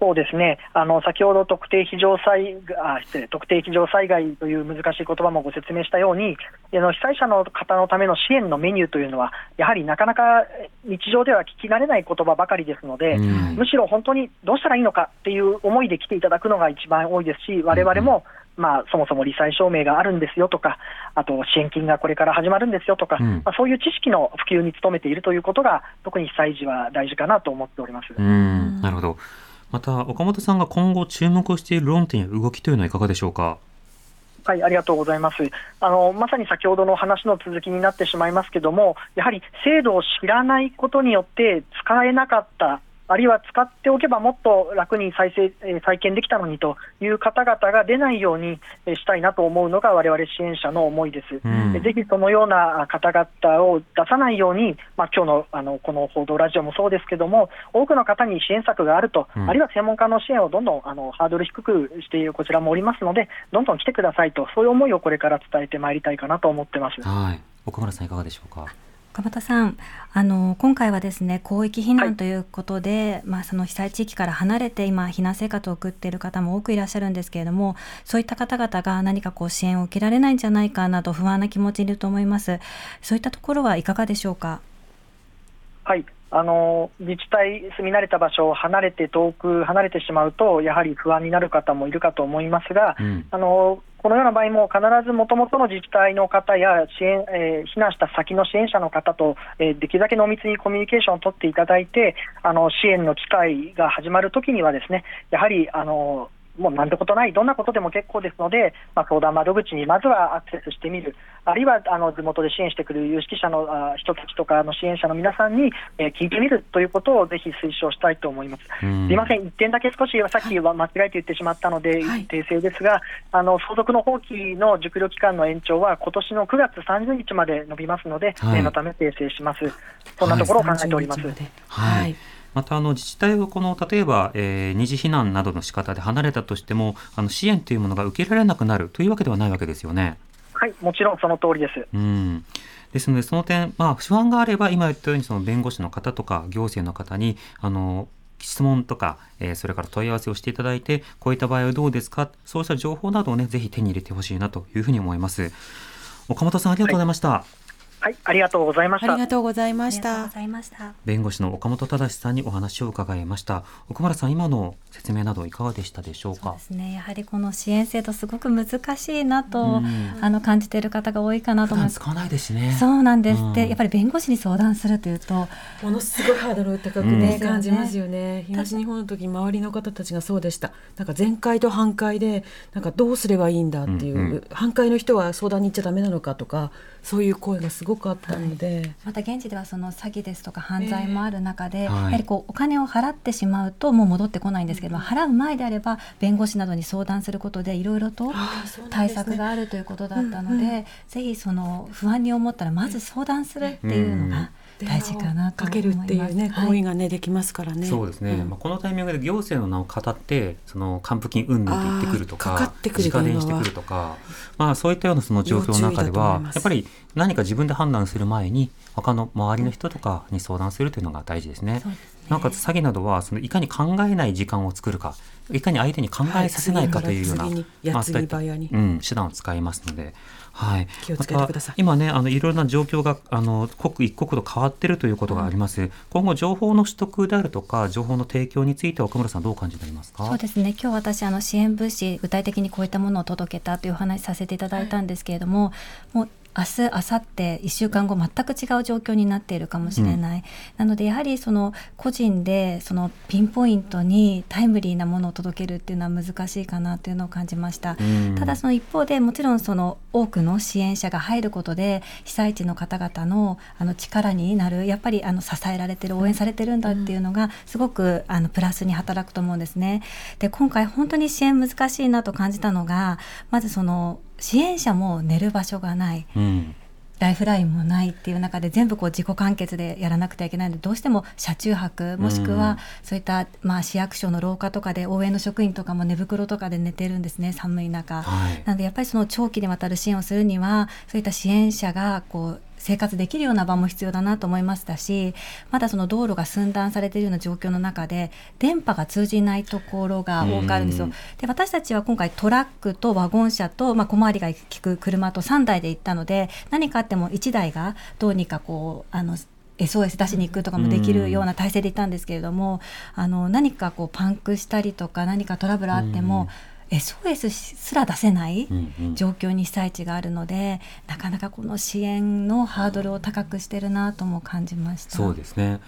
そうですね、あの先ほど特定非常災あ失礼特定非常災害という難しい言葉もご説明したように、あの被災者の方のための支援のメニューというのは、やはりなかなか日常では聞き慣れない言葉ばかりですので、うん。むしろ本当にどうしたらいいのかっていう思いで来ていただくのが一番多いですし、我々も、まあ、そもそも罹災証明があるんですよとか、あと支援金がこれから始まるんですよとか、うん。まあ、そういう知識の普及に努めているということが、特に被災時は大事かなと思っております。うん。なるほどまた岡本さんが今後注目している論点や動きというのはいかがでしょうか？はい、ありがとうございます。あの、まさに先ほどの話の続きになってしまいますけども、やはり制度を知らないことによって使えなかった、あるいは使っておけばもっと楽に再生、えー再建できたのにという方々が出ないようにえーしたいなと思うのが我々支援者の思いです。うんでぜひそのような方々を出さないように、まあ今日のあのこの報道ラジオもそうですけども、多くの方に支援策があると、うんあるいは専門家の支援をどんどんあのハードル低くしているこちらもおりますので、どんどん来てくださいと、そういう思いをこれから伝えてまいりたいかなと思ってます。はい岡村さんいかがでしょうか？岡本さんあの今回はですね広域避はい。難ということで、まあ、その被災地域から離れて今避難生活を送っている方も多くいらっしゃるんですけれどもそういった方々が何かこう支援を受けられないんじゃないかなど不安な気持ちにいると思います。そういったところはいかがでしょうか？はい。あの自治体、住み慣れた場所を離れて遠く離れてしまうと、やはり不安になる方もいるかと思いますが、うん。あのこのような場合も必ずもともとの自治体の方や支援、えー避難した先の支援者の方と、えーできるだけ濃密にコミュニケーションを取っていただいて、あの支援の機会が始まるときには、ですねやはりあのもうなんてことない、どんなことでも結構ですので、まあ、相談窓口にまずはアクセスしてみる、あるいはあの地元で支援してくれる有識者のあ人たちとかの支援者の皆さんに、えー聞いてみるということをぜひ推奨したいと思います。うんすいません、一点だけ少しさっきは間違えて言ってしまったので、はい訂正ですが、あの相続の放棄の熟慮期間の延長は今年の9月30日まで伸びますので、はい念のため訂正します。そんなところを考えております。30日まではいはい。またあの自治体はこの例えば、えー二次避難などの仕方で離れたとしてもあの支援というものが受けられなくなるというわけではないわけですよね。はい、もちろんその通りです。うんですのでその点、まあ、不安があれば今言ったようにその弁護士の方とか行政の方にあの質問とか、えーそれから問い合わせをしていただいてこういった場合はどうですか？そうした情報などをねぜひ手に入れてほしいなというふうに思います。岡本さんありがとうございました。はい、ありがとうございましたあり。がとうございましたありがとうご。ざいました弁護士の岡本正さんにお話を伺いました。岡村さん今の説明などいかがでしたでしょうか？そうで。すねやはりこの支援制度すごく難しいなと、うんあの感じている方が多いかなと思います普段使わないですしね。そうなんです、うんでやっぱり弁護士に相談するというとものすごいハードル高くうんね、感じますよね。東日本の時周りの方たちがそうでした。なんか全会と反対でなんかどうすればいいんだっていう、うんうん反対の人は相談に行っちゃダメなのかとかそういう声がすごくあったので。また現地ではその詐欺ですとか犯罪もある中で、えはい。やはりこうお金を払ってしまうともう戻ってこないんですけども、払う前であれば弁護士などに相談することでいろいろと対策があるということだったので、うんうんぜひその不安に思ったらまず相談するっていうのが大事かなとか。けるっていうねはい。行為がねできますからね。そうですね、ん。まあ、このタイミングで行政の名を語ってその還付金云々って言ってくるとかかかってくる直電してくるとか、まあ、そういったようなその状況の中ではやっぱり何か自分で判断する前に他の周りの人とかに相談するというのが大事ですね。なおかつ詐欺などはそのいかに考えない時間を作るかいかに相手に考えさせないかというような、はい。次にやつにそういった早に。うん、手段を使いますので、はい、気をつけてください。また今ねあのいろいろな状況があの刻一刻と変わっているということがあります、今後情報の取得であるとか情報の提供については岡村さんどうお感じになりますか？そうですね。今日私あの支援物資具体的にこういったものを届けたというお話しさせていただいたんですけれども、もう明日明後日1週間後全く違う状況になっているかもしれない、なのでやはりその個人でそのピンポイントにタイムリーなものを届けるっていうのは難しいかなというのを感じました。うんただその一方でもちろんその多くの支援者が入ることで被災地の方々のあの力になるやっぱりあの支えられてる応援されてるんだっていうのがすごくあのプラスに働くと思うんですね。で今回本当に支援難しいなと感じたのがまずその支援者も寝る場所がない。うんライフラインもないっていう中で全部こう自己完結でやらなくてはいけないのでどうしても車中泊もしくうんはそういったまあ市役所の廊下とかで応援の職員とかも寝袋とかで寝てるんですね寒い中。はいなのでやっぱりその長期にわたる支援をするにはそういった支援者がこう生活できるような場も必要だなと思いましたしまだその道路が寸断されているような状況の中で電波が通じないところが多くあるんですよ。で私たちは今回トラックとワゴン車と、まあ、小回りが利く車と3台で行ったので何かあっても1台がどうにかこうあの SOS 出しに行くとかもできるような体制でいたんですけれども、あの何かこうパンクしたりとか何かトラブルあっても、SOS すら出せない状況に被災地があるので、なかなかこの支援のハードルを高くしてるなとも感じました。そうですね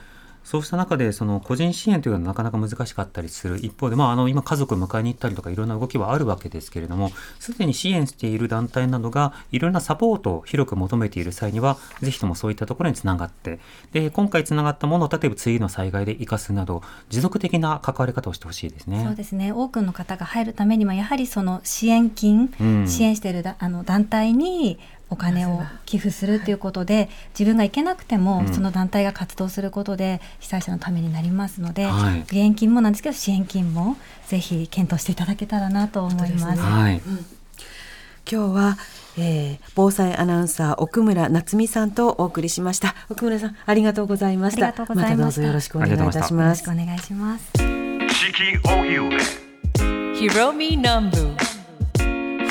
そうした中でその個人支援というのはなかなか難しかったりする一方で、まあ、あの今家族を迎えに行ったりとかいろんな動きはあるわけですけれどもすでに支援している団体などがいろんなサポートを広く求めている際にはぜひともそういったところにつながってで今回つながったものを例えば次の災害で生かすなど持続的な関わり方をしてほしいですね。そうですね多くの方が入るためにはやはりその支援金、うん、支援しているあの団体にお金を寄付するということで自分が行けなくても、その団体が活動することで被災者のためになりますので、はい、義援金もなんですけど支援金もぜひ検討していただけたらなと思います。はい、今日はえー、防災アナウンサー奥村夏美さんとお送りしました。奥村さんありがとうございました。また。どうぞよろしくお願いいたします。よろしくお願いします。四季荻上ひろみ南部